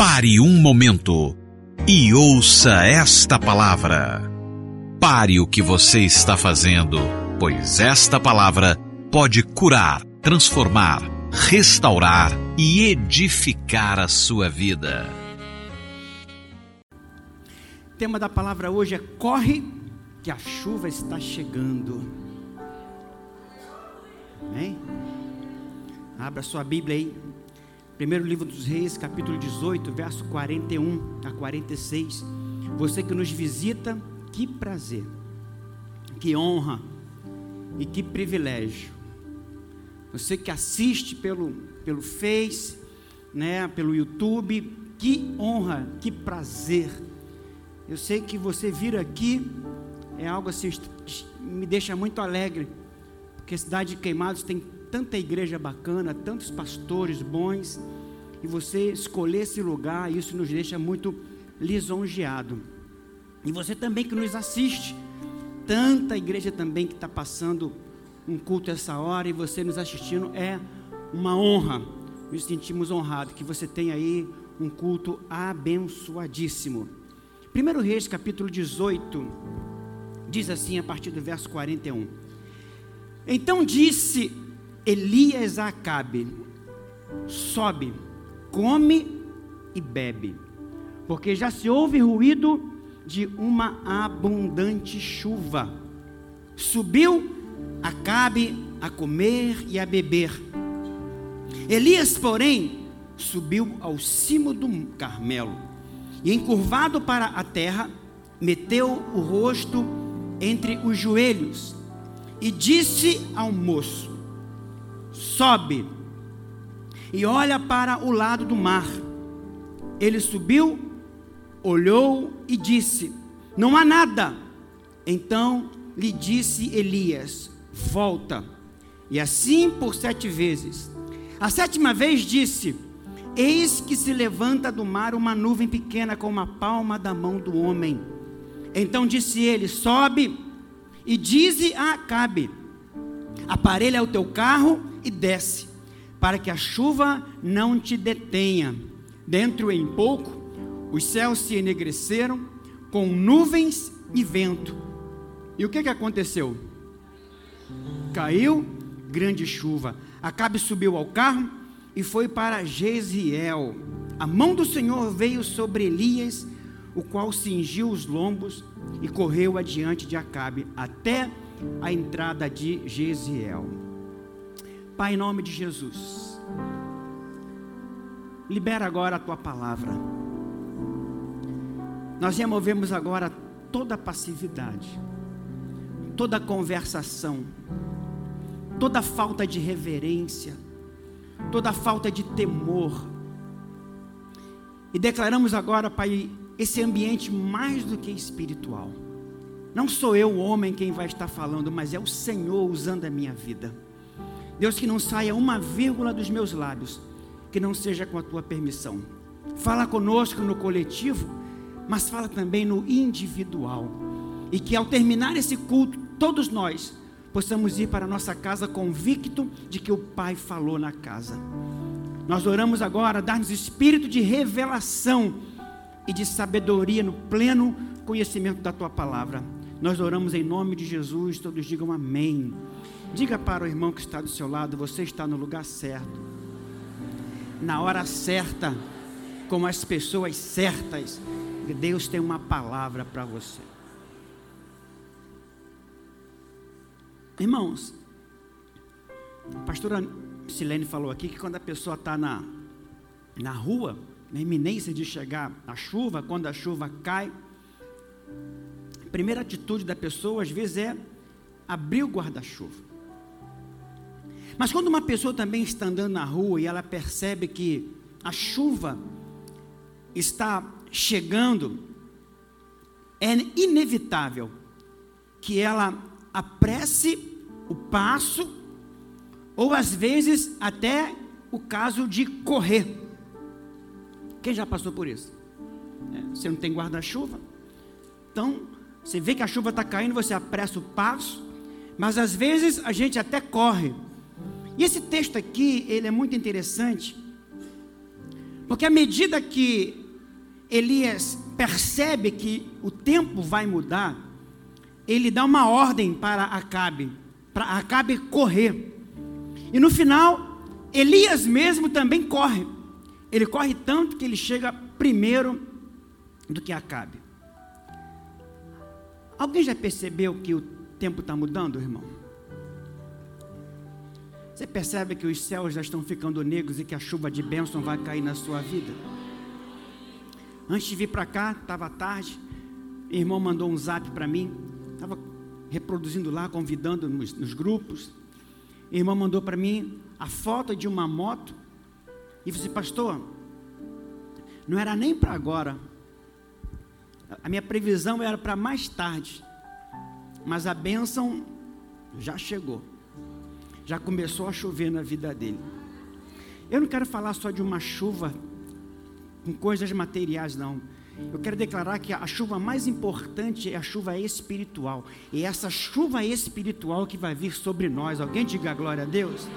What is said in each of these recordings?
Pare um momento e ouça esta palavra. Pare o que você está fazendo, pois esta palavra pode curar, transformar, restaurar e edificar a sua vida. O tema da palavra hoje é corre que a chuva está chegando. Amém? Abra sua Bíblia aí. Primeiro livro dos Reis, capítulo 18, verso 41 a 46. Você que nos visita, que prazer, que honra e que privilégio. Você que assiste pelo, pelo Face, né, pelo YouTube, que honra, que prazer. Eu sei que você vir aqui é algo assim, me deixa muito alegre, porque cidade de Queimados tem tanta igreja bacana, tantos pastores bons, e você escolher esse lugar, isso nos deixa muito lisonjeado. E você também que nos assiste, tanta igreja também que está passando um culto essa hora e você nos assistindo, é uma honra. Nos sentimos honrados que você tem aí um culto abençoadíssimo. 1 Reis capítulo 18 diz assim a partir do verso 41. Então disse Elias Acabe: Sobe, come e bebe, porque já se ouve ruído de uma abundante chuva. Subiu Acabe a comer e a beber. Elias, porém, subiu ao cimo do Carmelo e, encurvado para a terra, meteu o rosto entre os joelhos e disse ao moço: sobe e olha para o lado do mar. Ele subiu, olhou e disse: Não há nada. Então lhe disse Elias: Volta. E assim por sete vezes. A sétima vez disse: Eis que se levanta do mar uma nuvem pequena como a palma da mão do homem. Então disse ele: Sobe e dize a Acabe: Aparelha o teu carro e desce, para que a chuva não te detenha. Dentro em pouco, os céus se enegreceram com nuvens e vento. E o que, que aconteceu? Caiu grande chuva. Acabe subiu ao carro e foi para Jezreel. A mão do Senhor veio sobre Elias, o qual cingiu os lombos e correu adiante de Acabe até a entrada de Jezreel. Pai, em nome de Jesus, libera agora a tua palavra. Nós removemos agora toda passividade, toda conversação, toda falta de reverência, toda falta de temor. E declaramos agora, Pai, esse ambiente mais do que espiritual. Não sou eu, o homem, quem vai estar falando, mas é o Senhor usando a minha vida. Deus, que não saia uma vírgula dos meus lábios, que não seja com a tua permissão. Fala conosco no coletivo, mas fala também no individual. E que ao terminar esse culto, todos nós possamos ir para a nossa casa convicto de que o Pai falou na casa. Nós oramos agora, dar-nos espírito de revelação e de sabedoria no pleno conhecimento da tua palavra. Nós oramos em nome de Jesus, todos digam amém. Diga para o irmão que está do seu lado: você está no lugar certo, na hora certa, com as pessoas certas. Deus tem uma palavra para você. Irmãos, a pastora Silene falou aqui que quando a pessoa está na, na rua, na iminência de chegar a chuva, quando a chuva cai, a primeira atitude da pessoa às vezes é abrir o guarda-chuva. Mas quando uma pessoa também está andando na rua e ela percebe que a chuva está chegando, é inevitável que ela apresse o passo, ou às vezes até o caso de correr. Quem já passou por isso? É, você não tem guarda-chuva, então você vê que a chuva está caindo, você apressa o passo, mas às vezes a gente até corre e esse texto aqui, ele é muito interessante, Porque à medida que Elias percebe que o tempo vai mudar, ele dá uma ordem para Acabe, para Acabe correr. E no final, Elias mesmo também corre. Ele corre tanto que ele chega primeiro do que Acabe. Alguém já percebeu que o tempo está mudando, irmão? Você percebe que os céus já estão ficando negros e que a chuva de bênção vai cair na sua vida? Antes de vir para cá, estava tarde, o irmão mandou um zap para mim, estava reproduzindo lá, convidando nos, nos grupos. O irmão mandou para mim a foto de uma moto. E disse, pastor, não era nem para agora, a minha previsão era para mais tarde, mas a bênção já chegou, já começou a chover na vida dele. Eu não quero falar só de uma chuva com coisas materiais, não. Eu quero declarar que a chuva mais importante é a chuva espiritual. E é essa chuva espiritual que vai vir sobre nós. Alguém diga glória a Deus?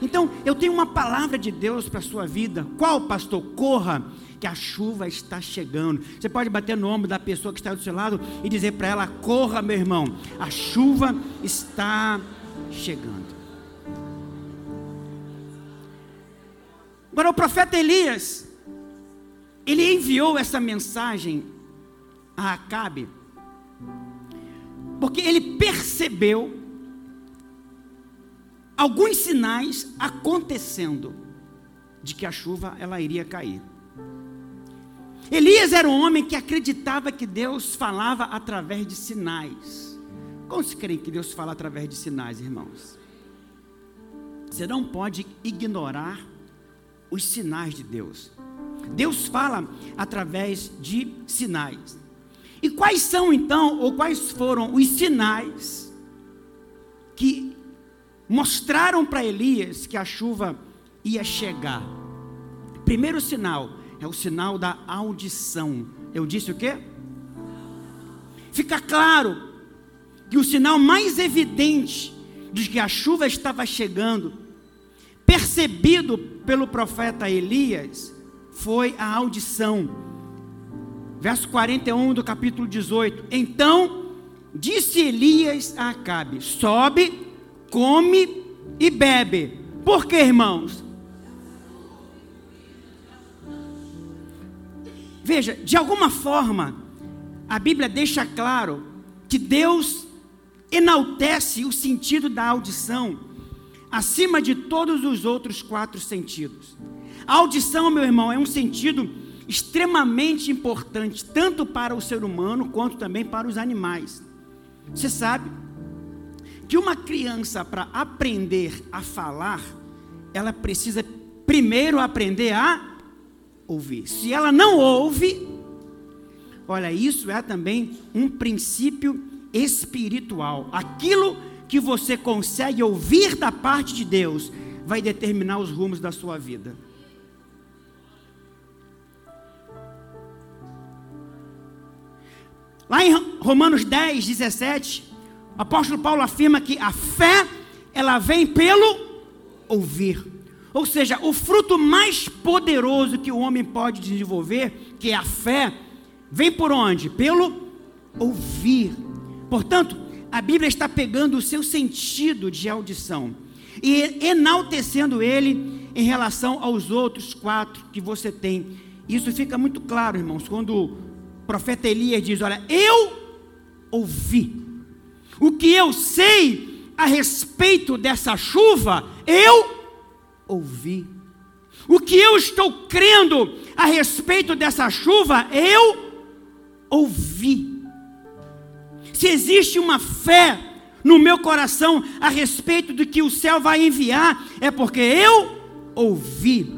Então, eu tenho uma palavra de Deus para a sua vida. Qual, pastor? Corra que a chuva está chegando. Você pode bater no ombro da pessoa que está do seu lado e dizer para ela: corra, meu irmão, a chuva está chegando. Agora, o profeta Elias, ele enviou essa mensagem a Acabe, porque ele percebeu alguns sinais acontecendo de que a chuva ela iria cair. Elias era um homem que acreditava que Deus falava através de sinais. Como se crê que Deus fala através de sinais, irmãos? Você não pode ignorar os sinais de Deus. Deus fala através de sinais. E quais são então, ou quais foram os sinais que mostraram para Elias que a chuva ia chegar? Primeiro sinal, é o sinal da audição. Eu disse o quê? Fica claro que o sinal mais evidente de que a chuva estava chegando, percebido pelo profeta Elias, foi a audição. Verso 41 do capítulo 18. Então disse Elias a Acabe: Sobe, come e bebe. Por que, irmãos? Veja, de alguma forma, a Bíblia deixa claro que Deus enaltece o sentido da audição acima de todos os outros quatro sentidos. A audição, meu irmão, é um sentido extremamente importante, tanto para o ser humano quanto também para os animais. Você sabe que uma criança, para aprender a falar, ela precisa primeiro aprender a ouvir. Se ela não ouve, olha, isso é também um princípio espiritual. Aquilo que você consegue ouvir da parte de Deus vai determinar os rumos da sua vida. Lá em Romanos 10, 17, o apóstolo Paulo afirma que a fé, ela vem pelo ouvir. Ou seja, o fruto mais poderoso que o homem pode desenvolver, que é a fé, vem por onde? Pelo ouvir. Portanto, a Bíblia está pegando o seu sentido de audição e enaltecendo ele em relação aos outros quatro que você tem. Isso fica muito claro, irmãos, quando o profeta Elias diz: Olha, eu ouvi. O que eu sei a respeito dessa chuva, eu ouvi. O que eu estou crendo a respeito dessa chuva, eu ouvi. Se existe uma fé no meu coração a respeito do que o céu vai enviar, é porque eu ouvi.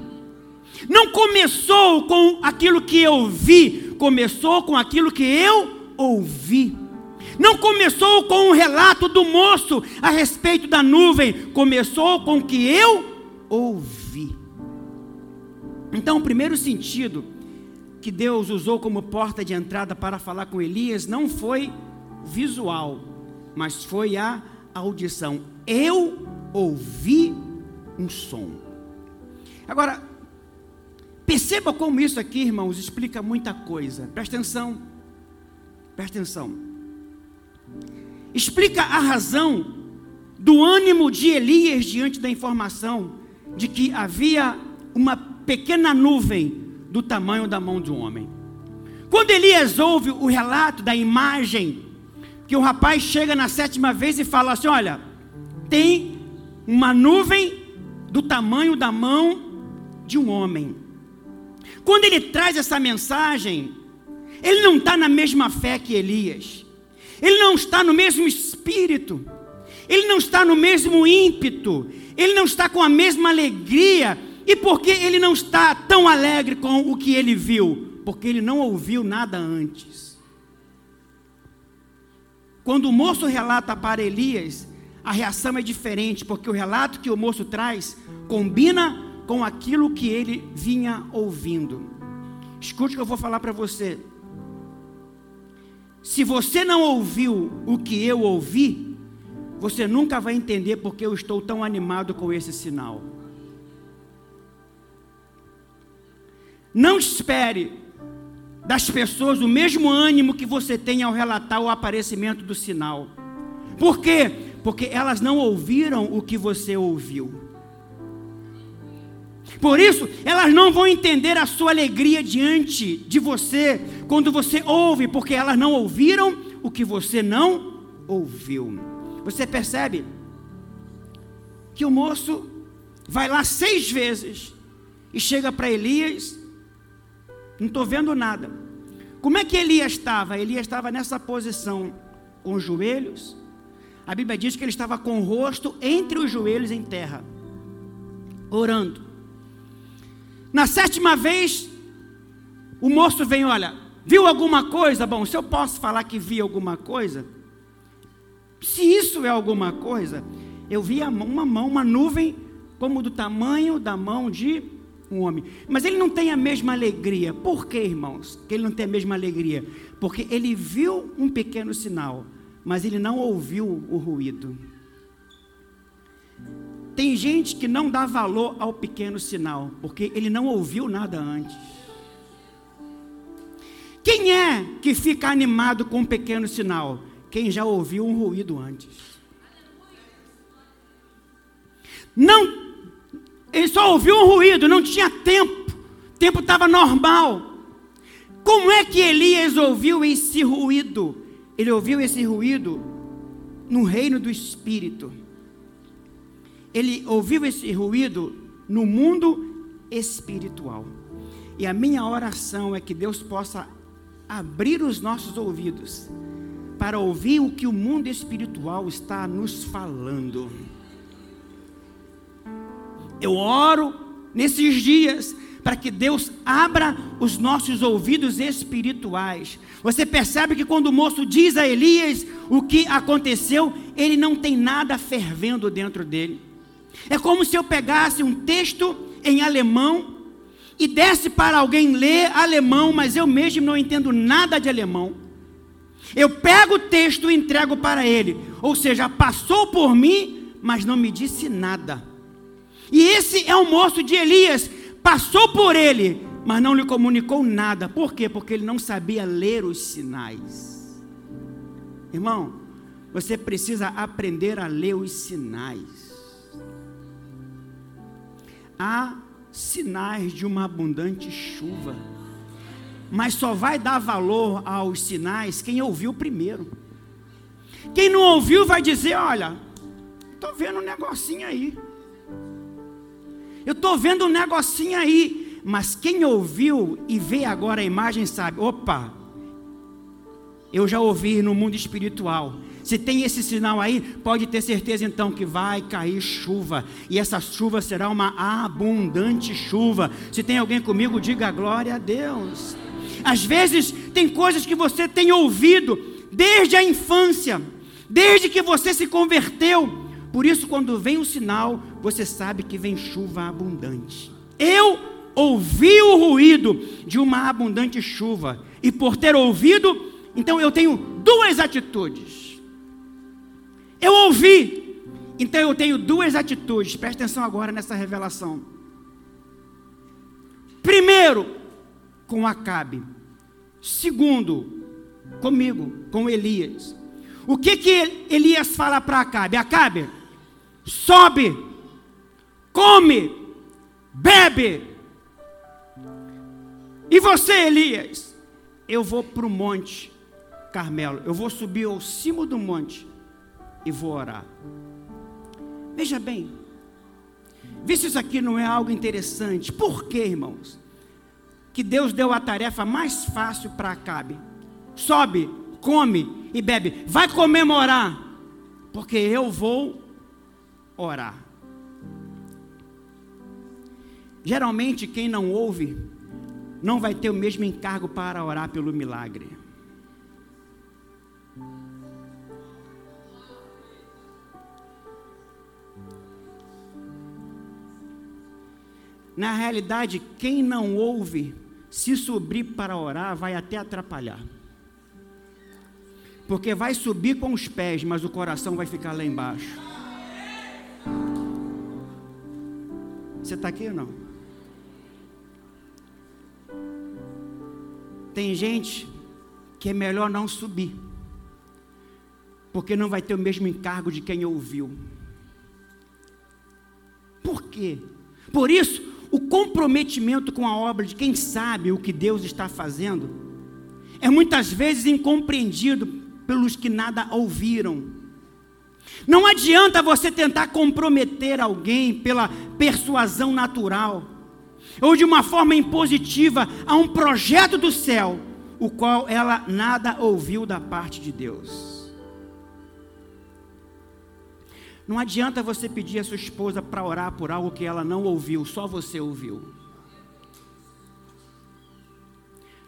Não começou com aquilo que eu vi, começou com aquilo que eu ouvi. Não começou com um relato do moço a respeito da nuvem, começou com o que eu ouvir. Então, o primeiro sentido que Deus usou como porta de entrada para falar com Elias não foi visual, mas foi a audição. Eu ouvi um som. Agora, Perceba como isso aqui, irmãos, explica muita coisa. Presta atenção. Presta atenção. Explica a razão do ânimo de Elias diante da informação de que havia uma pequena nuvem do tamanho da mão de um homem. Quando Elias ouve o relato da imagem, que o rapaz chega na sétima vez e fala assim: Olha, tem uma nuvem do tamanho da mão de um homem. Quando ele traz essa mensagem, ele não está na mesma fé que Elias, ele não está no mesmo espírito, ele não está no mesmo ímpeto, ele não está com a mesma alegria. E por que ele não está tão alegre com o que ele viu? Porque ele não ouviu nada antes. Quando o moço relata para Elias, a reação é diferente, porque o relato que o moço traz combina com aquilo que ele vinha ouvindo. Escute o que eu vou falar para você. Se você não ouviu o que eu ouvi, você nunca vai entender porque eu estou tão animado com esse sinal. Não espere das pessoas o mesmo ânimo que você tem ao relatar o aparecimento do sinal. Por quê? Porque elas não ouviram o que você ouviu. Por isso, elas não vão entender a sua alegria diante de você quando você ouve, porque elas não ouviram o que você não ouviu. Você percebe que o moço vai lá seis vezes e chega para Elias, não estou vendo nada. Como é que Elias estava? Elias estava nessa posição, com os joelhos. A Bíblia diz que ele estava com o rosto entre os joelhos em terra, orando. Na sétima vez, o moço vem, olha, viu alguma coisa? Bom, se eu posso falar que vi alguma coisa, se isso é alguma coisa, eu vi uma mão, uma nuvem, como do tamanho da mão de um homem. Mas ele não tem a mesma alegria. Por quê, irmãos? Que ele não tem a mesma alegria? Porque ele viu um pequeno sinal, mas ele não ouviu o ruído. Tem gente que não dá valor ao pequeno sinal, porque ele não ouviu nada antes. Quem é que fica animado com um pequeno sinal? Quem já ouviu um ruído antes. Não, ele só ouviu um ruído, não tinha tempo, o tempo estava normal. Como é que Elias ouviu esse ruído? Ele ouviu esse ruído no reino do Espírito ele ouviu esse ruído no mundo espiritual. E a minha oração é que Deus possa abrir os nossos ouvidos para ouvir o que o mundo espiritual está nos falando. Eu oro nesses dias para que Deus abra os nossos ouvidos espirituais. Você percebe que quando o moço diz a Elias o que aconteceu, ele não tem nada fervendo dentro dele. É como se eu pegasse um texto em alemão e desse para alguém ler alemão, mas eu mesmo não entendo nada de alemão. Eu pego o texto e entrego para ele, ou seja, passou por mim, mas não me disse nada. E esse é o moço de Elias, passou por ele, mas não lhe comunicou nada. Por quê? Porque ele não sabia ler os sinais. Irmão, você precisa aprender a ler os sinais há sinais de uma abundante chuva. Mas só vai dar valor aos sinais quem ouviu primeiro. Quem não ouviu vai dizer: Olha, estou vendo um negocinho aí. Eu estou vendo um negocinho aí. Mas quem ouviu e vê agora a imagem sabe: opa, eu já ouvi no mundo espiritual se tem esse sinal aí, pode ter certeza então que vai cair chuva, e essa chuva será uma abundante chuva. Se tem alguém comigo, diga glória a Deus. Às vezes tem coisas que você tem ouvido desde a infância, desde que você se converteu. Por isso, quando vem o sinal, você sabe que vem chuva abundante. Eu ouvi o ruído de uma abundante chuva, e por ter ouvido, então eu tenho duas atitudes eu ouvi. Então eu tenho duas atitudes. Presta atenção agora nessa revelação. Primeiro, com Acabe. Segundo, comigo, com Elias. O que que Elias fala para Acabe? Acabe, sobe, come, bebe. E você, Elias? Eu vou para o monte Carmelo, eu vou subir ao cimo do monte e vou orar. Veja bem, se isso aqui não é algo interessante. Por quê, irmãos? Que Deus deu a tarefa mais fácil para Acabe. Sobe, come e bebe. Vai comemorar, porque eu vou orar. Geralmente, quem não ouve, não vai ter o mesmo encargo para orar pelo milagre. Na realidade, quem não ouve, se subir para orar, vai até atrapalhar. Porque vai subir com os pés, mas o coração vai ficar lá embaixo. Você está aqui ou não? Tem gente que é melhor não subir, porque não vai ter o mesmo encargo de quem ouviu. Por quê? Por isso, o comprometimento com a obra de quem sabe o que Deus está fazendo é muitas vezes incompreendido pelos que nada ouviram. Não adianta você tentar comprometer alguém pela persuasão natural ou de uma forma impositiva a um projeto do céu, o qual ela nada ouviu da parte de Deus. Não adianta você pedir a sua esposa para orar por algo que ela não ouviu, só você ouviu.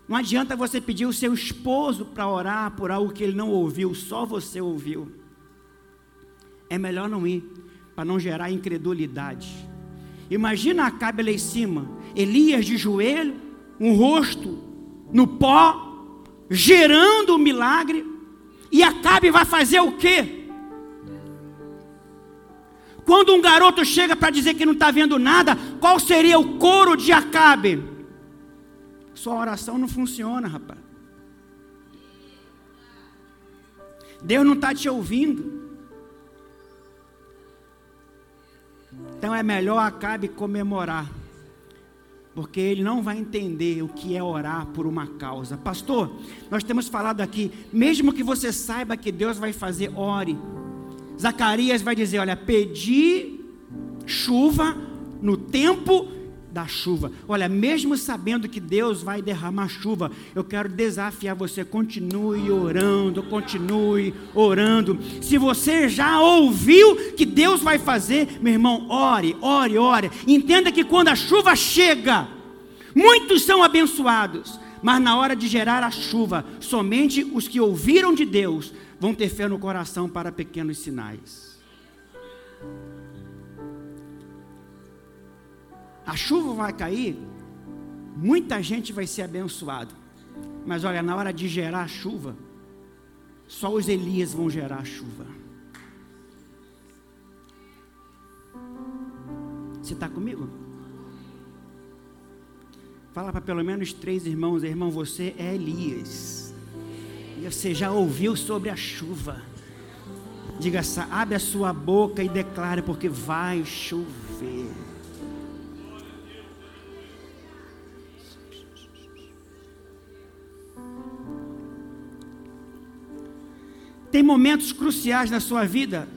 Não adianta você pedir o seu esposo para orar por algo que ele não ouviu, só você ouviu. É melhor não ir, para não gerar incredulidade. Imagina Acabe lá em cima, Elias de joelho, um rosto no pó, gerando o milagre, e Acabe vai fazer o quê? Quando um garoto chega para dizer que não está vendo nada, qual seria o coro de Acabe? Sua oração não funciona, rapaz. Deus não está te ouvindo. Então é melhor Acabe comemorar, porque ele não vai entender o que é orar por uma causa. Pastor, nós temos falado aqui, mesmo que você saiba que Deus vai fazer, ore. Zacarias vai dizer: Olha, pedi chuva no tempo da chuva. Olha, mesmo sabendo que Deus vai derramar chuva, eu quero desafiar você, continue orando, continue orando. Se você já ouviu que Deus vai fazer, meu irmão, ore, ore, ore. Entenda que quando a chuva chega, muitos são abençoados, mas na hora de gerar a chuva, somente os que ouviram de Deus vão ter fé no coração para pequenos sinais. A chuva vai cair, muita gente vai ser abençoada. Mas olha, na hora de gerar a chuva, só os Elias vão gerar a chuva. Você está comigo? Fala para pelo menos três irmãos, irmão, você é Elias. E você já ouviu sobre a chuva. Diga, abre a sua boca e declare, porque vai chover. Tem momentos cruciais na sua vida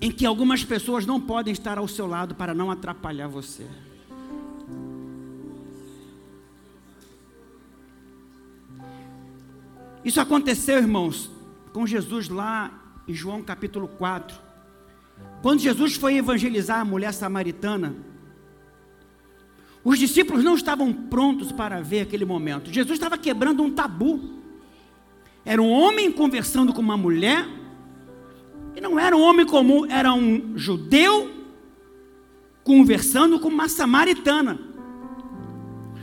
em que algumas pessoas não podem estar ao seu lado para não atrapalhar você. Isso aconteceu, irmãos, com Jesus lá em João capítulo 4. Quando Jesus foi evangelizar a mulher samaritana, os discípulos não estavam prontos para ver aquele momento. Jesus estava quebrando um tabu. Era um homem conversando com uma mulher, e não era um homem comum, era um judeu conversando com uma samaritana.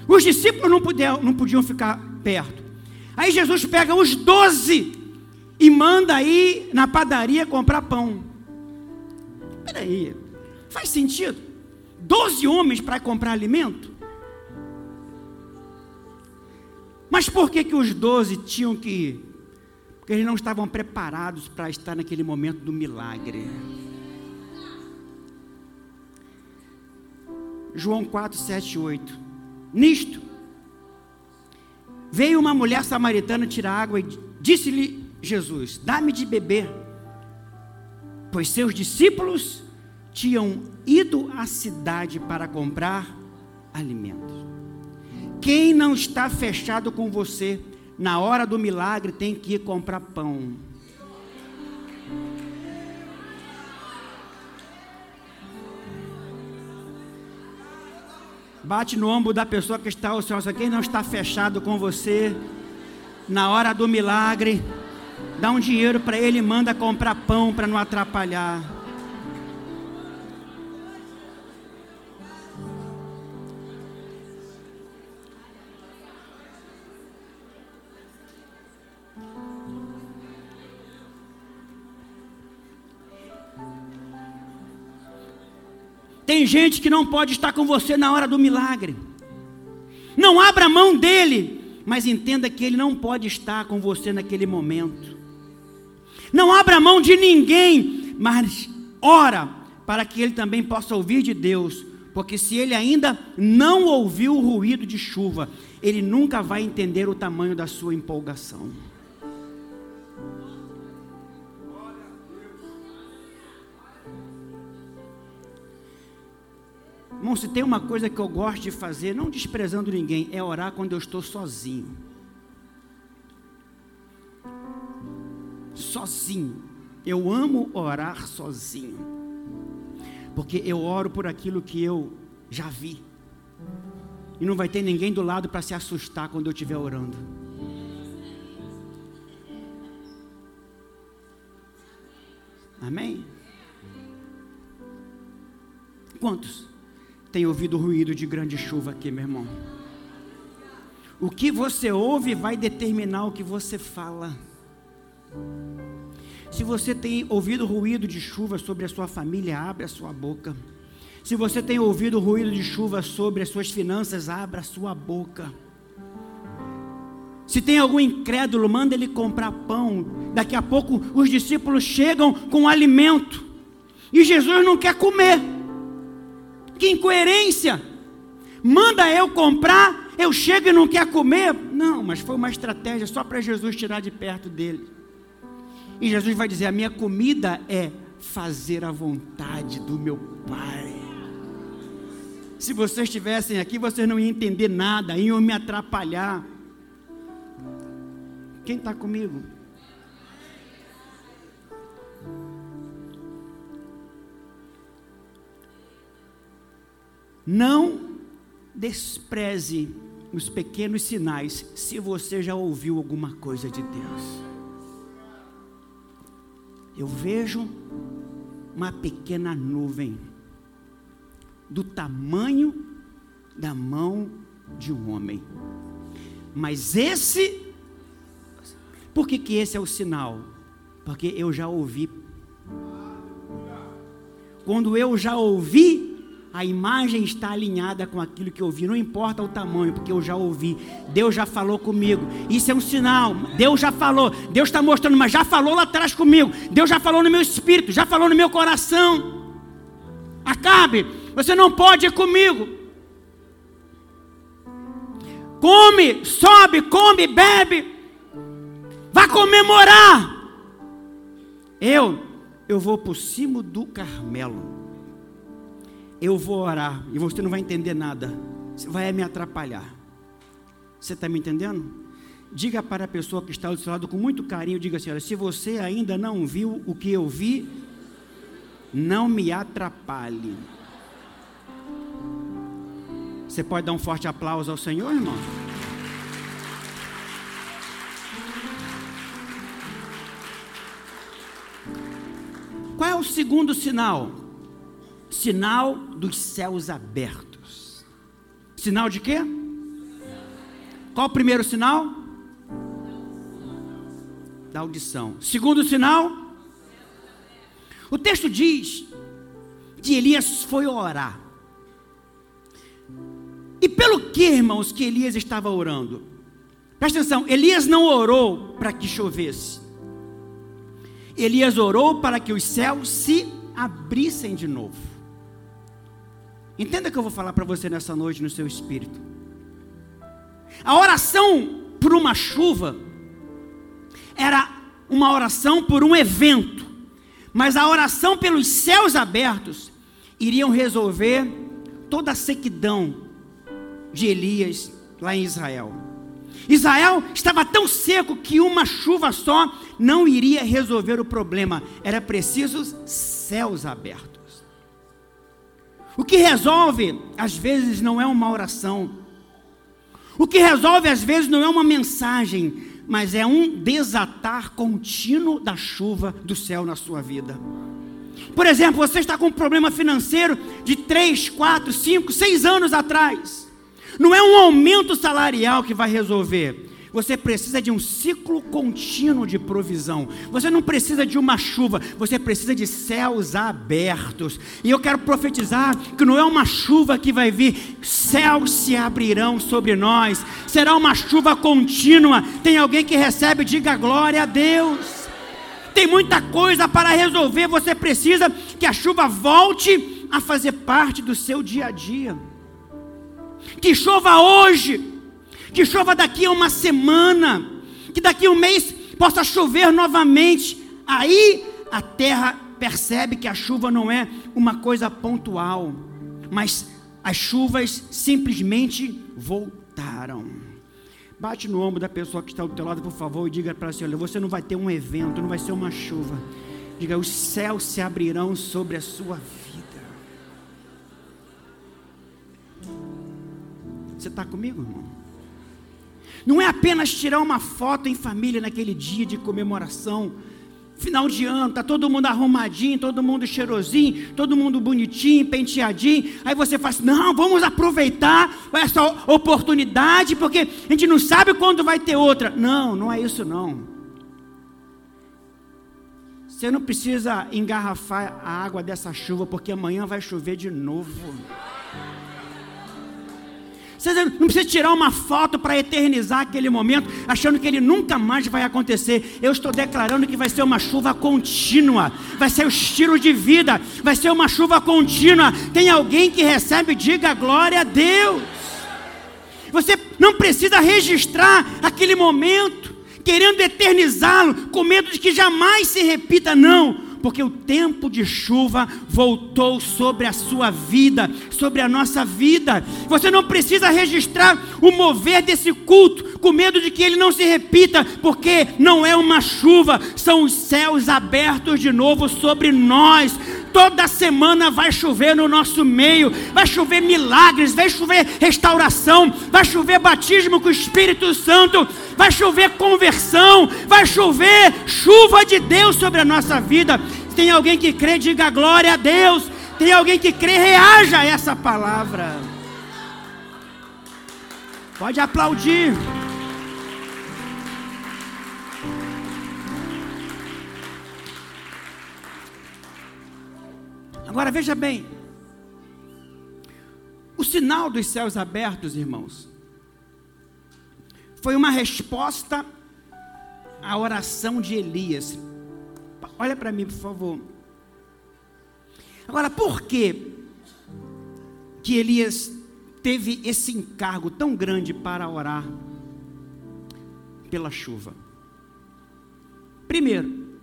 Os discípulos não, não podiam ficar perto. Aí Jesus pega os doze e manda ir na padaria comprar pão. Peraí, faz sentido? Doze homens para comprar alimento? Mas por que, que os doze tinham que? Porque eles não estavam preparados para estar naquele momento do milagre. João 4, 7 8. Nisto, veio uma mulher samaritana tirar água e disse-lhe Jesus: Dá-me de beber. Pois seus discípulos tinham ido à cidade para comprar alimentos. Quem não está fechado com você, na hora do milagre tem que ir comprar pão. Bate no ombro da pessoa que está ao seu quem não está fechado com você, na hora do milagre, dá um dinheiro para ele manda comprar pão para não atrapalhar. Tem gente que não pode estar com você na hora do milagre. Não abra mão dele, mas entenda que ele não pode estar com você naquele momento. Não abra mão de ninguém, mas ora para que ele também possa ouvir de Deus, porque se ele ainda não ouviu o ruído de chuva, ele nunca vai entender o tamanho da sua empolgação. Irmão, se tem uma coisa que eu gosto de fazer, não desprezando ninguém, é orar quando eu estou sozinho. Sozinho. Eu amo orar sozinho. Porque eu oro por aquilo que eu já vi. E não vai ter ninguém do lado para se assustar quando eu estiver orando. Amém? Quantos? Tem ouvido ruído de grande chuva aqui, meu irmão. O que você ouve vai determinar o que você fala. Se você tem ouvido ruído de chuva sobre a sua família, abre a sua boca. Se você tem ouvido ruído de chuva sobre as suas finanças, abra a sua boca. Se tem algum incrédulo, manda ele comprar pão. Daqui a pouco os discípulos chegam com alimento. E Jesus não quer comer. Que incoerência! Manda eu comprar, eu chego e não quer comer. Não, mas foi uma estratégia só para Jesus tirar de perto dele. E Jesus vai dizer: A minha comida é fazer a vontade do meu Pai. Se vocês estivessem aqui, vocês não iam entender nada, iam me atrapalhar. Quem está comigo? Não despreze os pequenos sinais se você já ouviu alguma coisa de Deus. Eu vejo uma pequena nuvem do tamanho da mão de um homem. Mas esse, por que, que esse é o sinal? Porque eu já ouvi. Quando eu já ouvi, a imagem está alinhada com aquilo que eu vi, não importa o tamanho, porque eu já ouvi, Deus já falou comigo. Isso é um sinal, Deus já falou, Deus está mostrando, mas já falou lá atrás comigo, Deus já falou no meu espírito, já falou no meu coração. Acabe, você não pode ir comigo. Come, sobe, come, bebe, vá comemorar. Eu, eu vou por cima do Carmelo eu vou orar e você não vai entender nada, você vai me atrapalhar. Você está me entendendo? Diga para a pessoa que está do seu lado com muito carinho, diga assim: olha, se você ainda não viu o que eu vi, não me atrapalhe. Você pode dar um forte aplauso ao Senhor, irmão? Qual é o segundo sinal? Sinal dos céus abertos. Sinal de quê? Qual o primeiro sinal? Da audição. Segundo sinal? O texto diz que Elias foi orar. E pelo que, irmãos, que Elias estava orando? Presta atenção, Elias não orou para que chovesse. Elias orou para que os céus se abrissem de novo. Entenda o que eu vou falar para você nessa noite no seu espírito. A oração por uma chuva era uma oração por um evento, mas a oração pelos céus abertos iriam resolver toda a sequidão de Elias lá em Israel. Israel estava tão seco que uma chuva só não iria resolver o problema, era preciso céus abertos. O que resolve, às vezes, não é uma oração, o que resolve, às vezes, não é uma mensagem, mas é um desatar contínuo da chuva do céu na sua vida. Por exemplo, você está com um problema financeiro de 3, 4, 5, 6 anos atrás. Não é um aumento salarial que vai resolver. Você precisa de um ciclo contínuo de provisão. Você não precisa de uma chuva, você precisa de céus abertos. E eu quero profetizar que não é uma chuva que vai vir, céus se abrirão sobre nós. Será uma chuva contínua. Tem alguém que recebe, diga glória a Deus. Tem muita coisa para resolver, você precisa que a chuva volte a fazer parte do seu dia a dia que chova hoje, que chova daqui a uma semana, que daqui a um mês possa chover novamente. Aí a terra percebe que a chuva não é uma coisa pontual, mas as chuvas simplesmente voltaram. Bate no ombro da pessoa que está ao teu lado, por favor, e diga para ela assim: você não vai ter um evento, não vai ser uma chuva. Diga, os céus se abrirão sobre a sua vida. Você está comigo, irmão? Não é apenas tirar uma foto em família naquele dia de comemoração. Final de ano, tá todo mundo arrumadinho, todo mundo cheirosinho, todo mundo bonitinho, penteadinho. Aí você fala assim: não, vamos aproveitar essa oportunidade, porque a gente não sabe quando vai ter outra. Não, não é isso não. Você não precisa engarrafar a água dessa chuva, porque amanhã vai chover de novo. Você não precisa tirar uma foto para eternizar aquele momento, achando que ele nunca mais vai acontecer. Eu estou declarando que vai ser uma chuva contínua, vai ser o estilo de vida, vai ser uma chuva contínua. Tem alguém que recebe, diga glória a Deus. Você não precisa registrar aquele momento, querendo eternizá-lo, com medo de que jamais se repita, não porque o tempo de chuva voltou sobre a sua vida, sobre a nossa vida. Você não precisa registrar o mover desse culto, com medo de que ele não se repita, porque não é uma chuva, são os céus abertos de novo sobre nós. Toda semana vai chover no nosso meio, vai chover milagres, vai chover restauração, vai chover batismo com o Espírito Santo, vai chover conversão, vai chover chuva de Deus sobre a nossa vida. Tem alguém que crê, diga glória a Deus. Tem alguém que crê, reaja a essa palavra. Pode aplaudir. Agora veja bem, o sinal dos céus abertos, irmãos, foi uma resposta à oração de Elias. Olha para mim, por favor. Agora, por que que Elias teve esse encargo tão grande para orar pela chuva? Primeiro,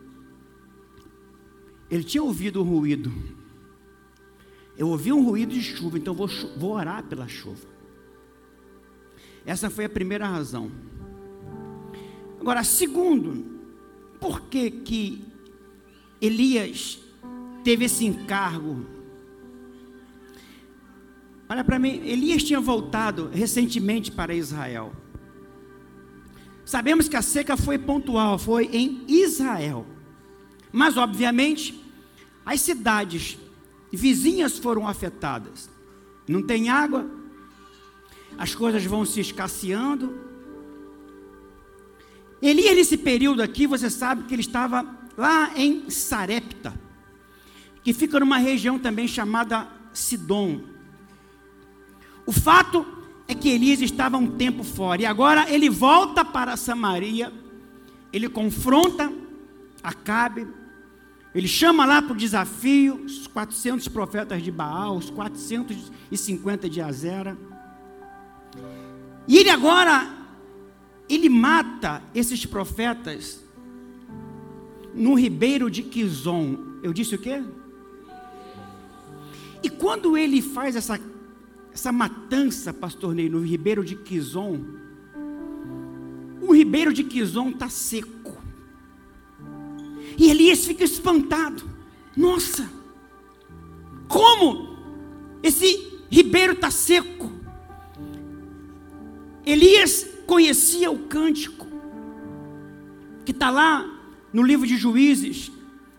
ele tinha ouvido o ruído eu ouvi um ruído de chuva, então vou, vou orar pela chuva. Essa foi a primeira razão. Agora, segundo, por que que Elias teve esse encargo? Olha para mim, Elias tinha voltado recentemente para Israel. Sabemos que a seca foi pontual, foi em Israel. Mas, obviamente, as cidades vizinhas foram afetadas. Não tem água, as coisas vão se escasseando. Elias, nesse período aqui, você sabe que ele estava lá em Sarepta, que fica numa região também chamada Sidom. O fato é que Elias estava um tempo fora. E agora ele volta para Samaria, ele confronta Acabe, ele chama lá para o desafio os 400 profetas de Baal, os 450 de Azera. E ele agora, ele mata esses profetas no ribeiro de Quizon. Eu disse o quê? E quando ele faz essa, essa matança, pastor Ney, no ribeiro de Quizon, o ribeiro de Quizon está seco. E Elias fica espantado. Nossa, como esse ribeiro está seco? Elias conhecia o cântico, que está lá no livro de Juízes,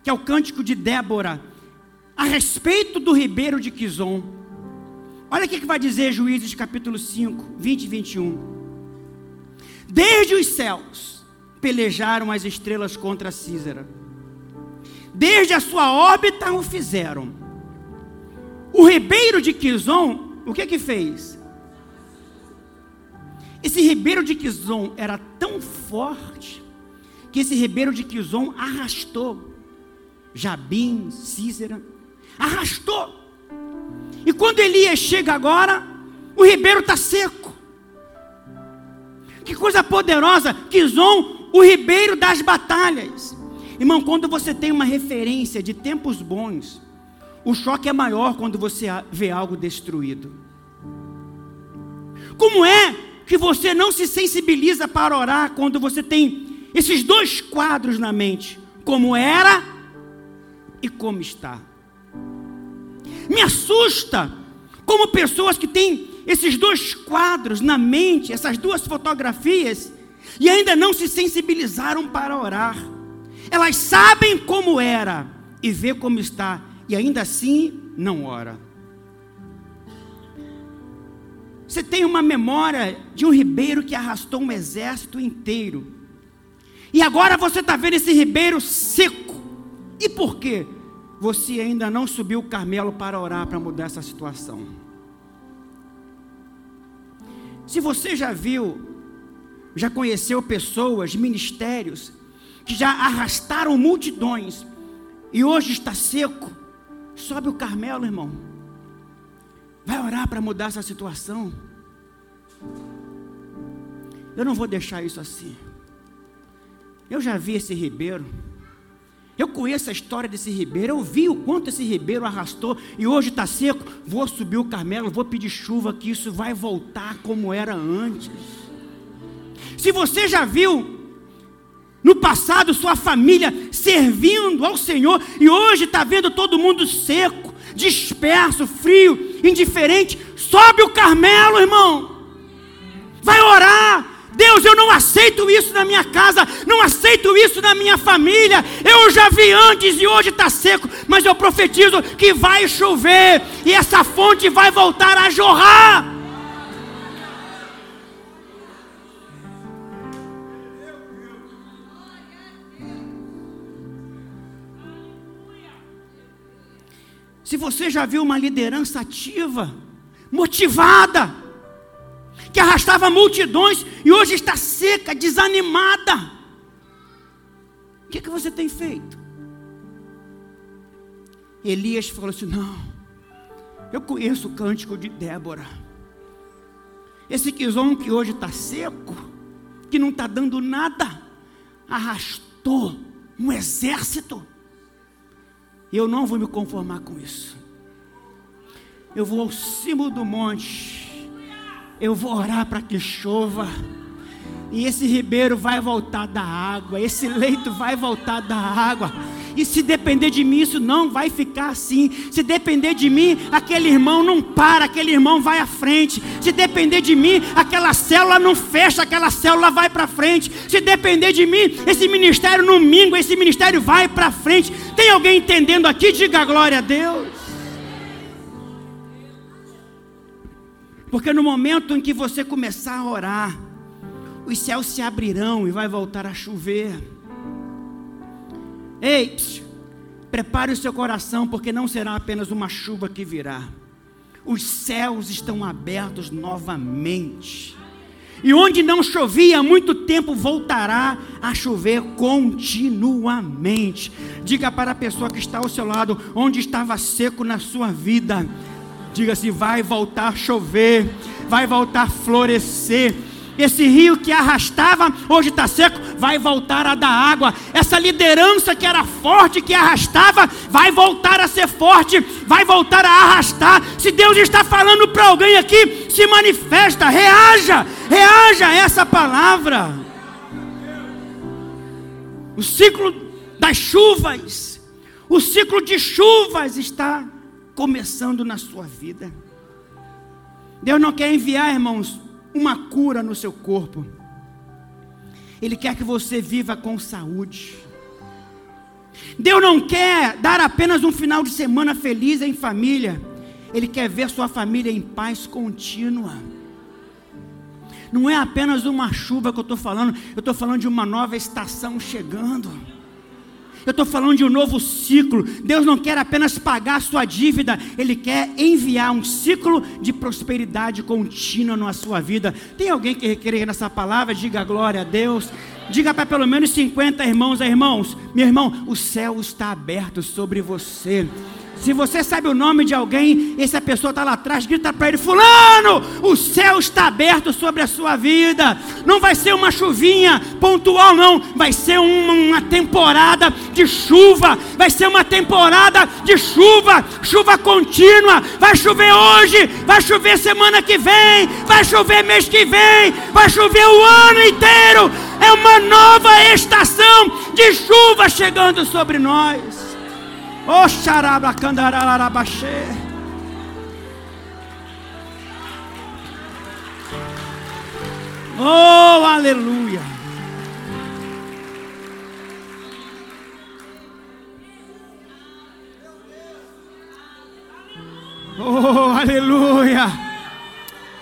que é o cântico de Débora, a respeito do ribeiro de Quizon. Olha o que vai dizer Juízes capítulo 5, 20 e 21. Desde os céus pelejaram as estrelas contra Císara. Desde a sua órbita o fizeram. O ribeiro de Quizon, o que que fez? Esse ribeiro de Quizon era tão forte que esse ribeiro de Quizon arrastou Jabim, Císera, arrastou. E quando Elias chega agora, o ribeiro está seco. Que coisa poderosa, Quizon, o ribeiro das batalhas. Irmão, quando você tem uma referência de tempos bons, o choque é maior quando você vê algo destruído. Como é que você não se sensibiliza para orar quando você tem esses dois quadros na mente? Como era e como está? Me assusta como pessoas que têm esses dois quadros na mente, essas duas fotografias, e ainda não se sensibilizaram para orar. Elas sabem como era e vê como está, e ainda assim não ora. Você tem uma memória de um ribeiro que arrastou um exército inteiro. E agora você está vendo esse ribeiro seco. E por quê? você ainda não subiu o Carmelo para orar para mudar essa situação. Se você já viu, já conheceu pessoas, ministérios, que já arrastaram multidões e hoje está seco, sobe o Carmelo, irmão. Vai orar para mudar essa situação. Eu não vou deixar isso assim. Eu já vi esse ribeiro. Eu conheço a história desse ribeiro, eu vi o quanto esse ribeiro arrastou e hoje está seco. Vou subir o Carmelo, vou pedir chuva, que isso vai voltar como era antes. Se você já viu no passado sua família servindo ao Senhor e hoje está vendo todo mundo seco, disperso, frio, indiferente, sobe o Carmelo, irmão. Vai orar, Deus, eu não aceito isso na minha casa, não aceito isso na minha família. Eu já vi antes e hoje está seco, mas eu profetizo que vai chover e essa fonte vai voltar a jorrar. Se você já viu uma liderança ativa, motivada, que arrastava multidões e hoje está seca, desanimada. O que, é que você tem feito? Elias falou assim: Não, eu conheço o cântico de Débora. Esse quizom que hoje está seco, que não está dando nada, arrastou um exército. Eu não vou me conformar com isso. Eu vou ao cimo do monte eu vou orar para que chova. E esse ribeiro vai voltar da água, esse leito vai voltar da água. E se depender de mim, isso não vai ficar assim. Se depender de mim, aquele irmão não para, aquele irmão vai à frente. Se depender de mim, aquela célula não fecha, aquela célula vai para frente. Se depender de mim, esse ministério não mingua, esse ministério vai para frente. Tem alguém entendendo aqui? Diga glória a Deus. Porque no momento em que você começar a orar, os céus se abrirão e vai voltar a chover. Ei, psh, prepare o seu coração, porque não será apenas uma chuva que virá. os céus estão abertos novamente. E onde não chovia há muito tempo, voltará a chover continuamente. Diga para a pessoa que está ao seu lado, onde estava seco na sua vida, diga se vai voltar a chover, vai voltar a florescer esse rio que arrastava, hoje está seco, vai voltar a dar água. Essa liderança que era forte, que arrastava, vai voltar a ser forte, vai voltar a arrastar. Se Deus está falando para alguém aqui, se manifesta, reaja, reaja a essa palavra. O ciclo das chuvas, o ciclo de chuvas está começando na sua vida. Deus não quer enviar, irmãos, uma cura no seu corpo. Ele quer que você viva com saúde. Deus não quer dar apenas um final de semana feliz em família. Ele quer ver sua família em paz contínua. Não é apenas uma chuva que eu estou falando, eu estou falando de uma nova estação chegando. Eu estou falando de um novo ciclo. Deus não quer apenas pagar a sua dívida, Ele quer enviar um ciclo de prosperidade contínua na sua vida. Tem alguém que requer nessa palavra? Diga glória a Deus. Diga para pelo menos 50 irmãos e irmãos: meu irmão, o céu está aberto sobre você. Se você sabe o nome de alguém, essa pessoa está lá atrás, grita para ele: Fulano, o céu está aberto sobre a sua vida. Não vai ser uma chuvinha pontual, não. Vai ser uma, uma temporada de chuva. Vai ser uma temporada de chuva, chuva contínua. Vai chover hoje, vai chover semana que vem, vai chover mês que vem, vai chover o ano inteiro. É uma nova estação de chuva chegando sobre nós. Xarabacandararabaxê. Oh, aleluia. Oh, aleluia.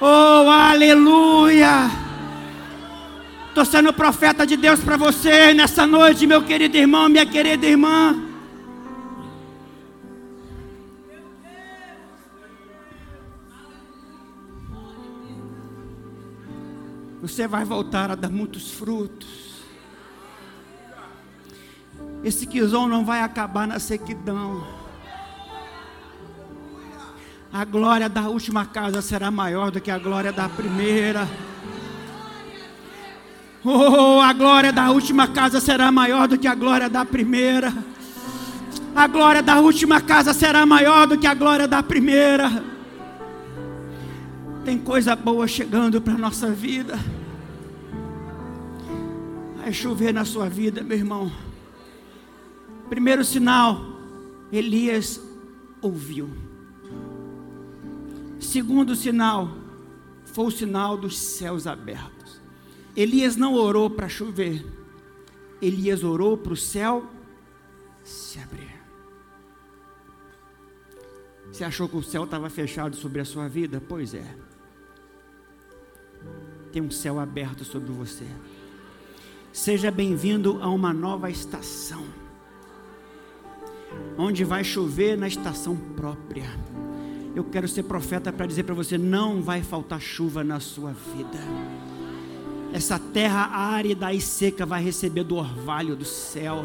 Oh, aleluia. Estou sendo profeta de Deus para você nessa noite, meu querido irmão, minha querida irmã. Você vai voltar a dar muitos frutos. Esse quizão não vai acabar na sequidão. A glória da última casa será maior do que a glória da primeira. Oh, a glória da última casa será maior do que a glória da primeira. A glória da última casa será maior do que a glória da primeira. Tem coisa boa chegando para a nossa vida. Vai chover na sua vida, meu irmão. Primeiro sinal, Elias ouviu. Segundo sinal, foi o sinal dos céus abertos. Elias não orou para chover, Elias orou para o céu se abrir. Você achou que o céu estava fechado sobre a sua vida? Pois é. Tem um céu aberto sobre você. Seja bem-vindo a uma nova estação, onde vai chover na estação própria. Eu quero ser profeta para dizer para você: não vai faltar chuva na sua vida. Essa terra árida e seca vai receber do orvalho do céu.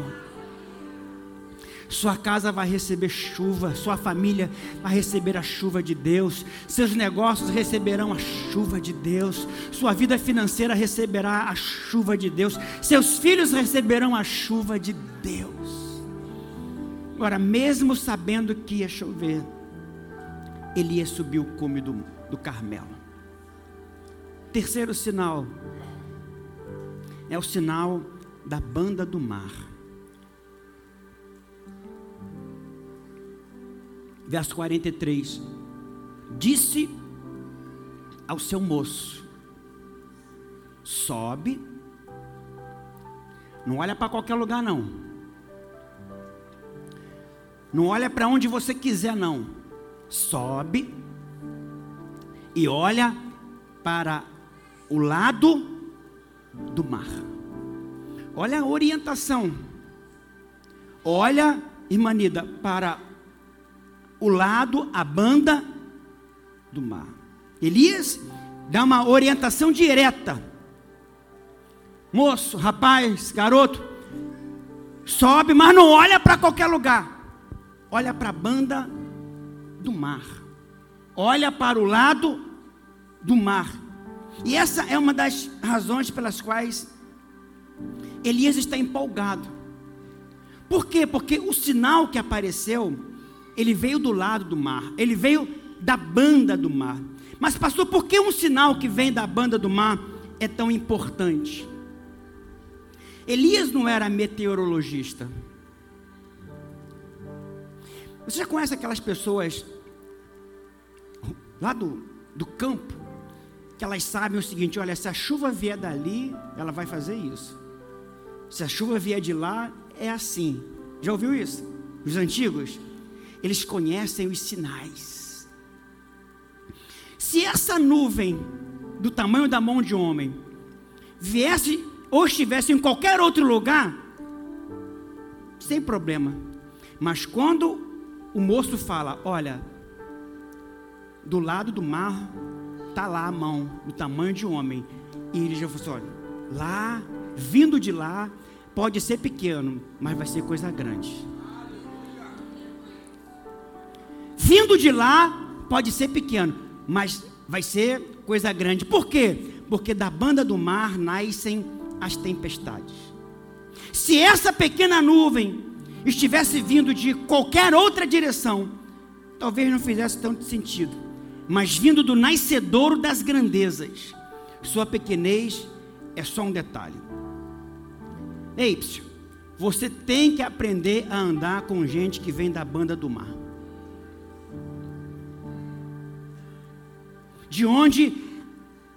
Sua casa vai receber chuva, sua família vai receber a chuva de Deus, seus negócios receberão a chuva de Deus, sua vida financeira receberá a chuva de Deus, seus filhos receberão a chuva de Deus. Agora, mesmo sabendo que ia chover, Elias subiu o cume do, do Carmelo. Terceiro sinal é o sinal da banda do mar. Verso 43. Disse ao seu moço: Sobe, não olha para qualquer lugar, não. Não olha para onde você quiser, não. Sobe e olha para o lado do mar. Olha a orientação. Olha, irmã Nida, para o lado, a banda do mar. Elias dá uma orientação direta. Moço, rapaz, garoto, sobe, mas não olha para qualquer lugar. Olha para a banda do mar. Olha para o lado do mar. E essa é uma das razões pelas quais Elias está empolgado. Por quê? Porque o sinal que apareceu, ele veio do lado do mar, ele veio da banda do mar. Mas, pastor, por que um sinal que vem da banda do mar é tão importante? Elias não era meteorologista. Você já conhece aquelas pessoas lá do, do campo, que elas sabem o seguinte: olha, se a chuva vier dali, ela vai fazer isso. Se a chuva vier de lá, é assim. Já ouviu isso? Os antigos? Eles conhecem os sinais. Se essa nuvem do tamanho da mão de homem viesse ou estivesse em qualquer outro lugar, sem problema. Mas quando o moço fala: Olha, do lado do mar está lá a mão, do tamanho de homem. E ele já falou assim: Olha, lá, vindo de lá, pode ser pequeno, mas vai ser coisa grande. Vindo de lá, pode ser pequeno, mas vai ser coisa grande. Por quê? Porque da banda do mar nascem as tempestades. Se essa pequena nuvem estivesse vindo de qualquer outra direção, talvez não fizesse tanto sentido. Mas vindo do nascedouro das grandezas, sua pequenez é só um detalhe. Ei, você tem que aprender a andar com gente que vem da banda do mar. De onde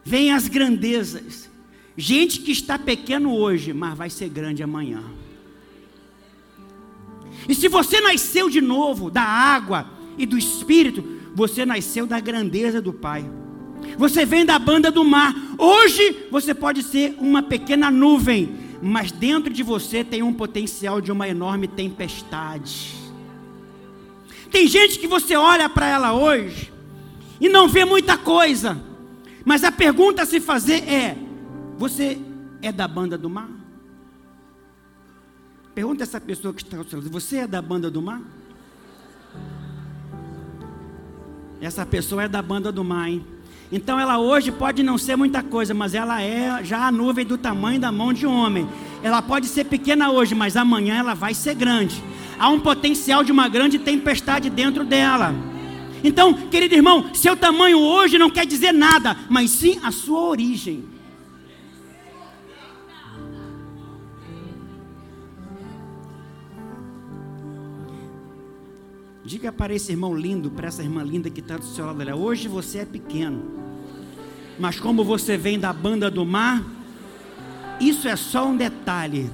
vêm as grandezas. Gente que está pequeno hoje, mas vai ser grande amanhã. E se você nasceu de novo da água e do espírito, você nasceu da grandeza do Pai. Você vem da banda do mar. Hoje você pode ser uma pequena nuvem, mas dentro de você tem um potencial de uma enorme tempestade. Tem gente que você olha para ela hoje e não vê muita coisa, mas a pergunta a se fazer é: você é da banda do mar? Pergunta essa pessoa que está ao seu lado: Você é da banda do mar? Essa pessoa é da banda do mar, hein? Então ela hoje pode não ser muita coisa, mas ela é já a nuvem do tamanho da mão de um homem. Ela pode ser pequena hoje, mas amanhã ela vai ser grande. Há um potencial de uma grande tempestade dentro dela. Então, querido irmão, seu tamanho hoje não quer dizer nada, mas sim a sua origem. Diga para esse irmão lindo, para essa irmã linda que está do seu lado, olha, hoje você é pequeno, mas como você vem da banda do mar, isso é só um detalhe.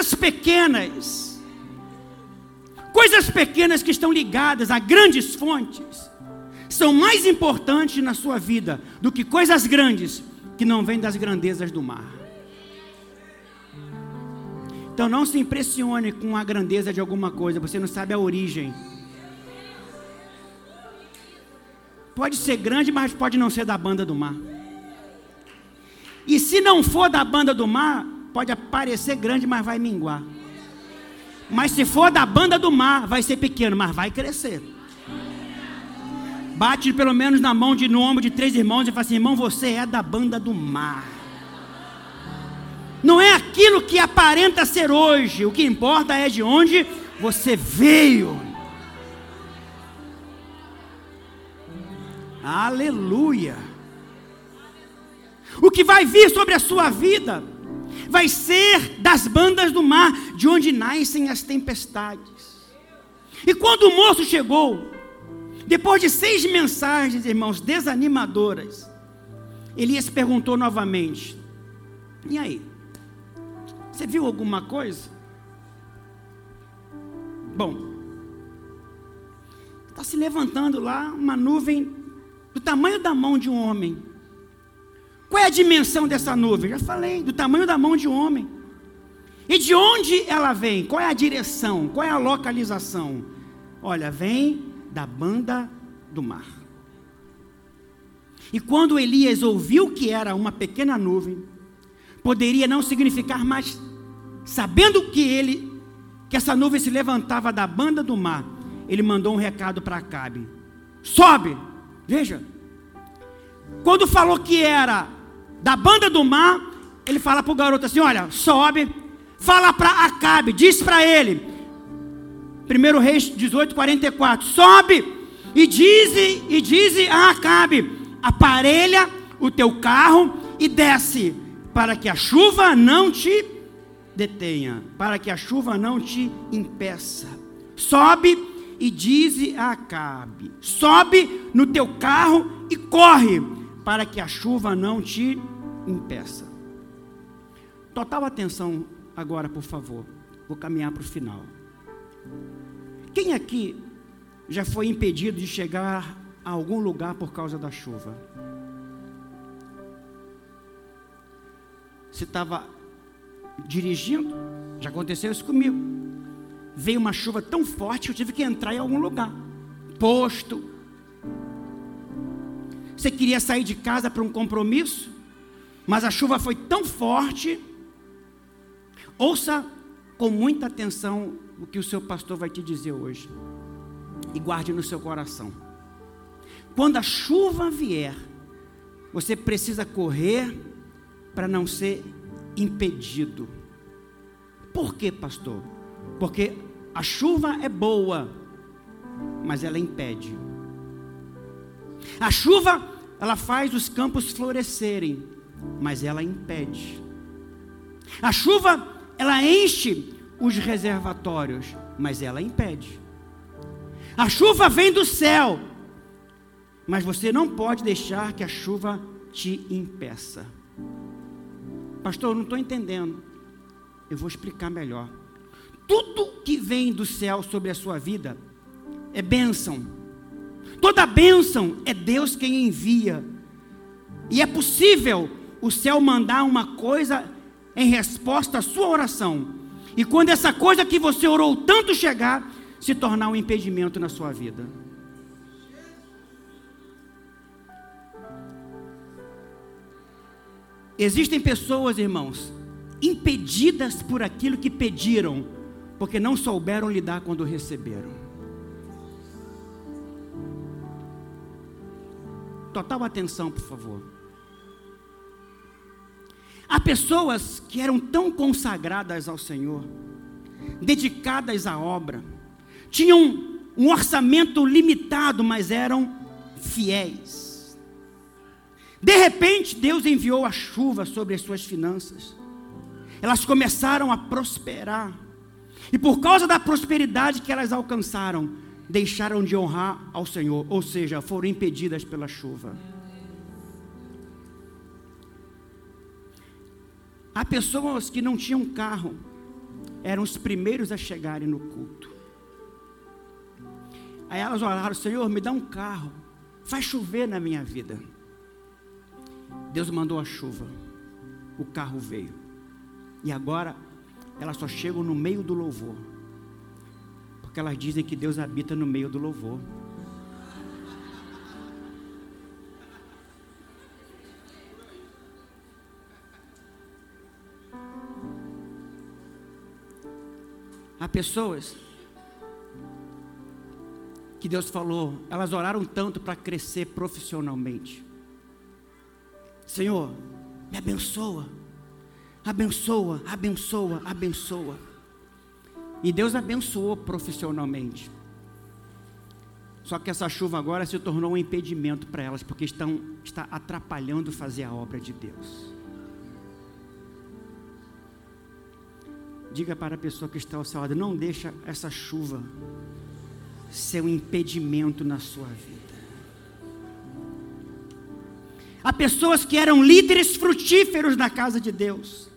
Coisas pequenas, coisas pequenas que estão ligadas a grandes fontes, são mais importantes na sua vida do que coisas grandes que não vem das grandezas do mar. Então não se impressione com a grandeza de alguma coisa, você não sabe a origem. Pode ser grande, mas pode não ser da banda do mar. E se não for da banda do mar, pode parecer grande, mas vai minguar. Mas se for da banda do mar, vai ser pequeno, mas vai crescer. Bate pelo menos na mão de no ombro de três irmãos e fala assim: irmão, você é da banda do mar. Não é aquilo que aparenta ser hoje, o que importa é de onde você veio. Aleluia. O que vai vir sobre a sua vida vai ser das bandas do mar, de onde nascem as tempestades. E quando o moço chegou, depois de seis mensagens, irmãos, desanimadoras, Elias perguntou novamente: E aí? Você viu alguma coisa? Bom, está se levantando lá uma nuvem do tamanho da mão de um homem. Qual é a dimensão dessa nuvem? Já falei, do tamanho da mão de homem. E de onde ela vem? Qual é a direção? Qual é a localização? Olha, vem da banda do mar. E quando Elias ouviu que era uma pequena nuvem, poderia não significar mais, sabendo que ele, que essa nuvem se levantava da banda do mar, ele mandou um recado para Acabe: sobe, veja. Quando falou que era da banda do mar, ele fala para o garoto assim: olha, sobe, fala para Acabe, diz para ele, 1 Reis 18, 44, sobe e diz, e diz a Acabe: aparelha o teu carro e desce, para que a chuva não te detenha, para que a chuva não te impeça. Sobe e dize a Acabe: sobe no teu carro e corre, para que a chuva não te impeça. Total atenção agora, por favor. Vou caminhar para o final. Quem aqui já foi impedido de chegar a algum lugar por causa da chuva. Você estava dirigindo, já aconteceu isso comigo. Veio uma chuva tão forte que eu tive que entrar em algum lugar. Posto. Você queria sair de casa para um compromisso, mas a chuva foi tão forte. Ouça com muita atenção o que o seu pastor vai te dizer hoje. E guarde no seu coração. Quando a chuva vier, você precisa correr para não ser impedido. Por quê, pastor? Porque a chuva é boa, mas ela impede. A chuva, ela faz os campos florescerem, mas ela impede. A chuva, ela enche os reservatórios, mas ela impede. A chuva vem do céu, mas você não pode deixar que a chuva te impeça. Pastor, eu não estou entendendo. Eu vou explicar melhor. Tudo que vem do céu sobre a sua vida é bênção. Toda bênção é Deus quem envia. E é possível o céu mandar uma coisa em resposta à sua oração. E quando essa coisa que você orou tanto chegar, se tornar um impedimento na sua vida. Existem pessoas, irmãos, impedidas por aquilo que pediram, porque não souberam lidar quando receberam. Total atenção, por favor. Há pessoas que eram tão consagradas ao Senhor, dedicadas à obra, tinham um orçamento limitado, mas eram fiéis. De repente, Deus enviou a chuva sobre as suas finanças. Elas começaram a prosperar. E por causa da prosperidade que elas alcançaram, deixaram de honrar ao Senhor, ou seja, foram impedidas pela chuva. Há pessoas que não tinham carro, eram os primeiros a chegarem no culto. Aí elas oraram: Senhor, me dá um carro, faz chover na minha vida. Deus mandou a chuva, o carro veio. E agora elas só chegam no meio do louvor. Porque elas dizem que Deus habita no meio do louvor. Pessoas que Deus falou, elas oraram tanto para crescer profissionalmente. Senhor, me abençoa, abençoa, abençoa, abençoa. E Deus abençoou profissionalmente. Só que essa chuva agora se tornou um impedimento para elas, porque estão, está atrapalhando fazer a obra de Deus. Diga para a pessoa que está ao seu lado: não deixa essa chuva ser um impedimento na sua vida. Há pessoas que eram líderes frutíferos na casa de Deus.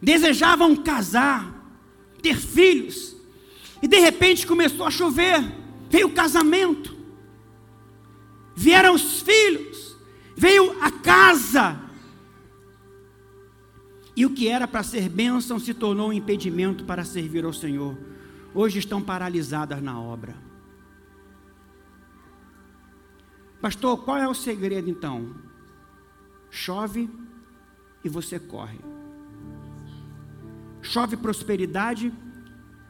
Desejavam casar, ter filhos. E de repente começou a chover. Veio o casamento. Vieram os filhos. Veio a casa. E o que era para ser bênção se tornou um impedimento para servir ao Senhor. Hoje estão paralisadas na obra. Pastor, qual é o segredo então? Chove e você corre. Chove prosperidade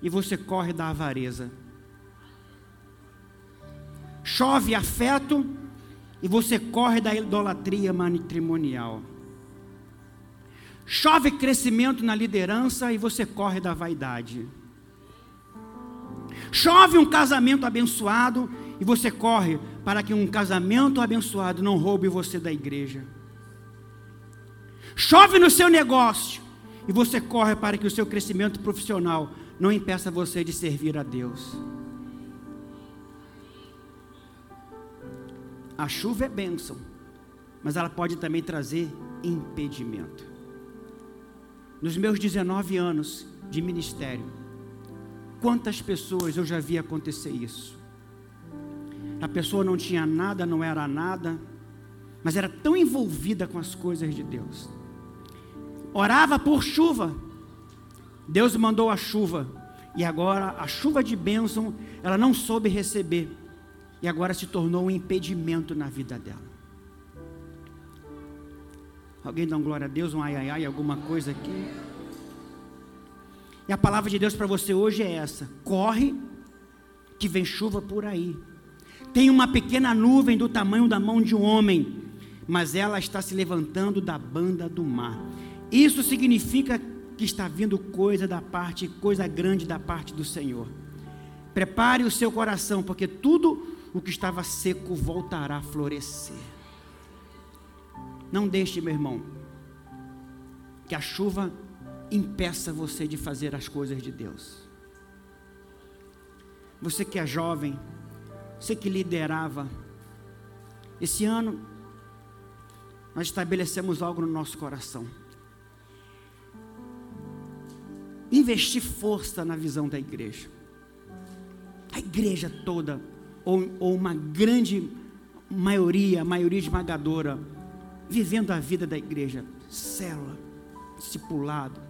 e você corre da avareza. Chove afeto e você corre da idolatria matrimonial. Chove crescimento na liderança e você corre da vaidade. Chove um casamento abençoado e você corre para que um casamento abençoado não roube você da igreja. Chove no seu negócio e você corre para que o seu crescimento profissional não impeça você de servir a Deus. A chuva é bênção, mas ela pode também trazer impedimento. Nos meus 19 anos de ministério, quantas pessoas eu já vi acontecer isso? A pessoa não tinha nada, não era nada, mas era tão envolvida com as coisas de Deus. Orava por chuva. Deus mandou a chuva. E agora a chuva de bênção, ela não soube receber e agora se tornou um impedimento na vida dela. Alguém dá um glória a Deus, um ai ai ai, alguma coisa aqui? E a palavra de Deus para você hoje é essa: corre, que vem chuva por aí. Tem uma pequena nuvem do tamanho da mão de um homem, mas ela está se levantando da banda do mar. Isso significa que está vindo coisa da parte, coisa grande da parte do Senhor. Prepare o seu coração, porque tudo o que estava seco voltará a florescer. Não deixe, meu irmão, que a chuva impeça você de fazer as coisas de Deus. Você que é jovem, você que liderava, esse ano nós estabelecemos algo no nosso coração. Investir força na visão da igreja. A igreja toda ou, ou uma grande maioria, maioria esmagadora, vivendo a vida da igreja, célula, discipulado,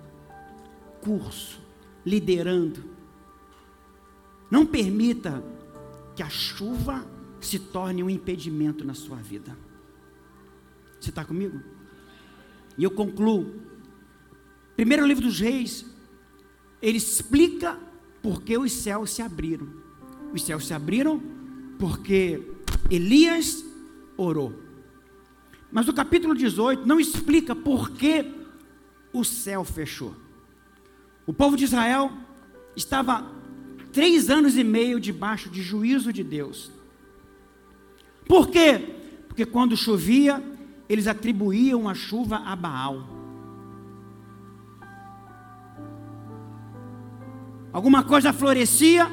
curso, liderando. Não permita que a chuva se torne um impedimento na sua vida. Você está comigo? E eu concluo. Primeiro livro dos reis, ele explica por que os céus se abriram. Os céus se abriram porque Elias orou. Mas o capítulo 18 não explica por que o céu fechou. O povo de Israel estava três anos e meio debaixo de juízo de Deus. Por quê? Porque quando chovia, eles atribuíam a chuva a Baal. Alguma coisa florescia,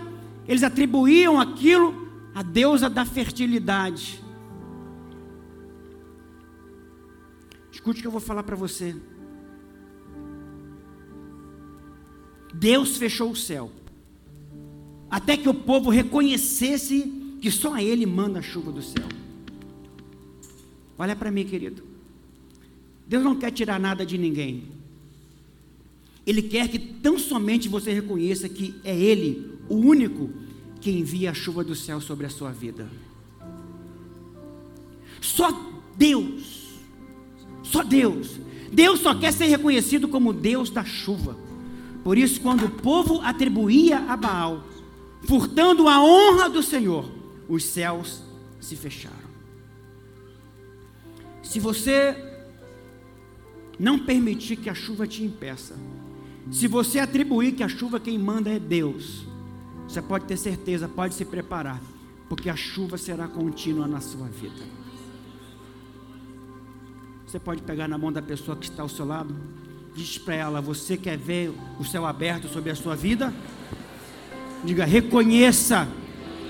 eles atribuíam aquilo a deusa da fertilidade. Escute o que eu vou falar para você. Deus fechou o céu, até que o povo reconhecesse que só Ele manda a chuva do céu. Olha para mim, querido. Deus não quer tirar nada de ninguém. Ele quer que tão somente você reconheça que é Ele, o único que envia a chuva do céu sobre a sua vida. Só Deus, só Deus. Deus só quer ser reconhecido como Deus da chuva. Por isso, quando o povo atribuía a Baal, furtando a honra do Senhor, os céus se fecharam. Se você não permitir que a chuva te impeça, se você atribuir que a chuva quem manda é Deus, você pode ter certeza, pode se preparar, porque a chuva será contínua na sua vida. Você pode pegar na mão da pessoa que está ao seu lado, diz para ela: Você quer ver o céu aberto sobre a sua vida? Diga: reconheça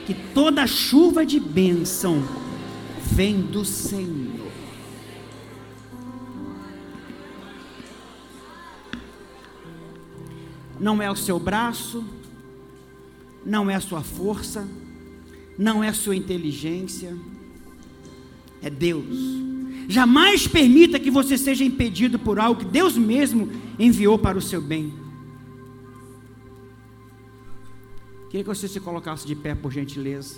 que toda chuva de bênção vem do Senhor. Não é o seu braço, não é a sua força, não é a sua inteligência, é Deus. Jamais permita que você seja impedido por algo que Deus mesmo enviou para o seu bem. Queria que você se colocasse de pé, por gentileza.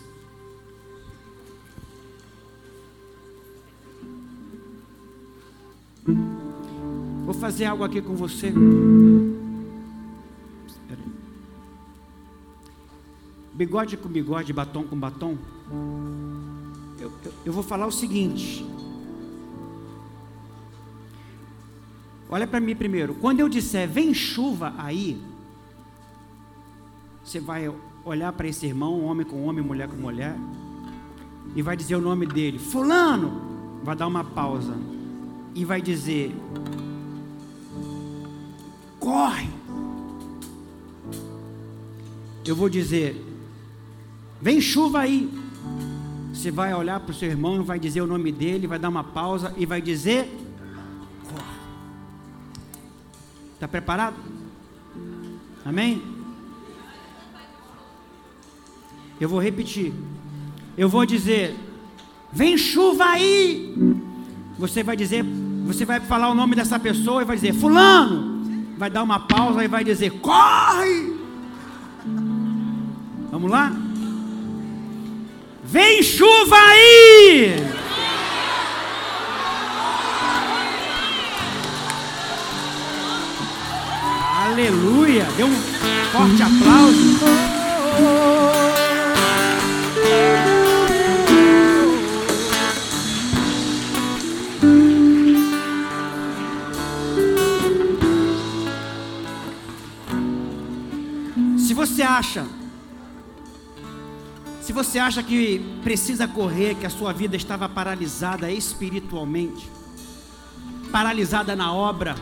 Vou fazer algo aqui com você. Bigode com bigode, batom com batom. Eu, eu, eu vou falar o seguinte. Olha para mim primeiro. Quando eu disser vem chuva aí, você vai olhar para esse irmão, homem com homem, mulher com mulher, e vai dizer o nome dele, Fulano. Vai dar uma pausa e vai dizer: Corre. Eu vou dizer: Vem chuva aí. Você vai olhar para o seu irmão, vai dizer o nome dele, vai dar uma pausa e vai dizer: Está preparado? Amém? Eu vou repetir. Eu vou dizer: Vem chuva aí. Você vai dizer, você vai falar o nome dessa pessoa e vai dizer: Fulano. Vai dar uma pausa e vai dizer: Corre. Vamos lá? Vem chuva aí! Aleluia! Dê um forte aplauso. Se você acha se você acha que precisa correr, que a sua vida estava paralisada espiritualmente, paralisada na obra,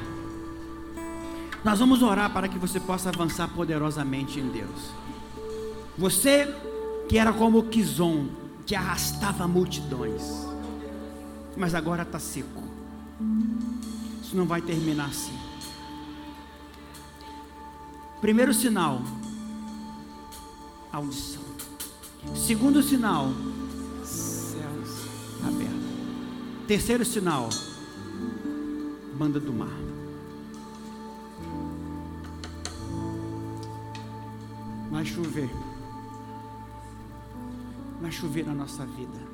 nós vamos orar para que você possa avançar poderosamente em Deus. Você que era como o Kizon, que arrastava multidões, mas agora está seco. Isso não vai terminar assim. Primeiro sinal, audição. Segundo sinal, céus abertos. Terceiro sinal, banda do mar. Vai chover. Vai chover na nossa vida.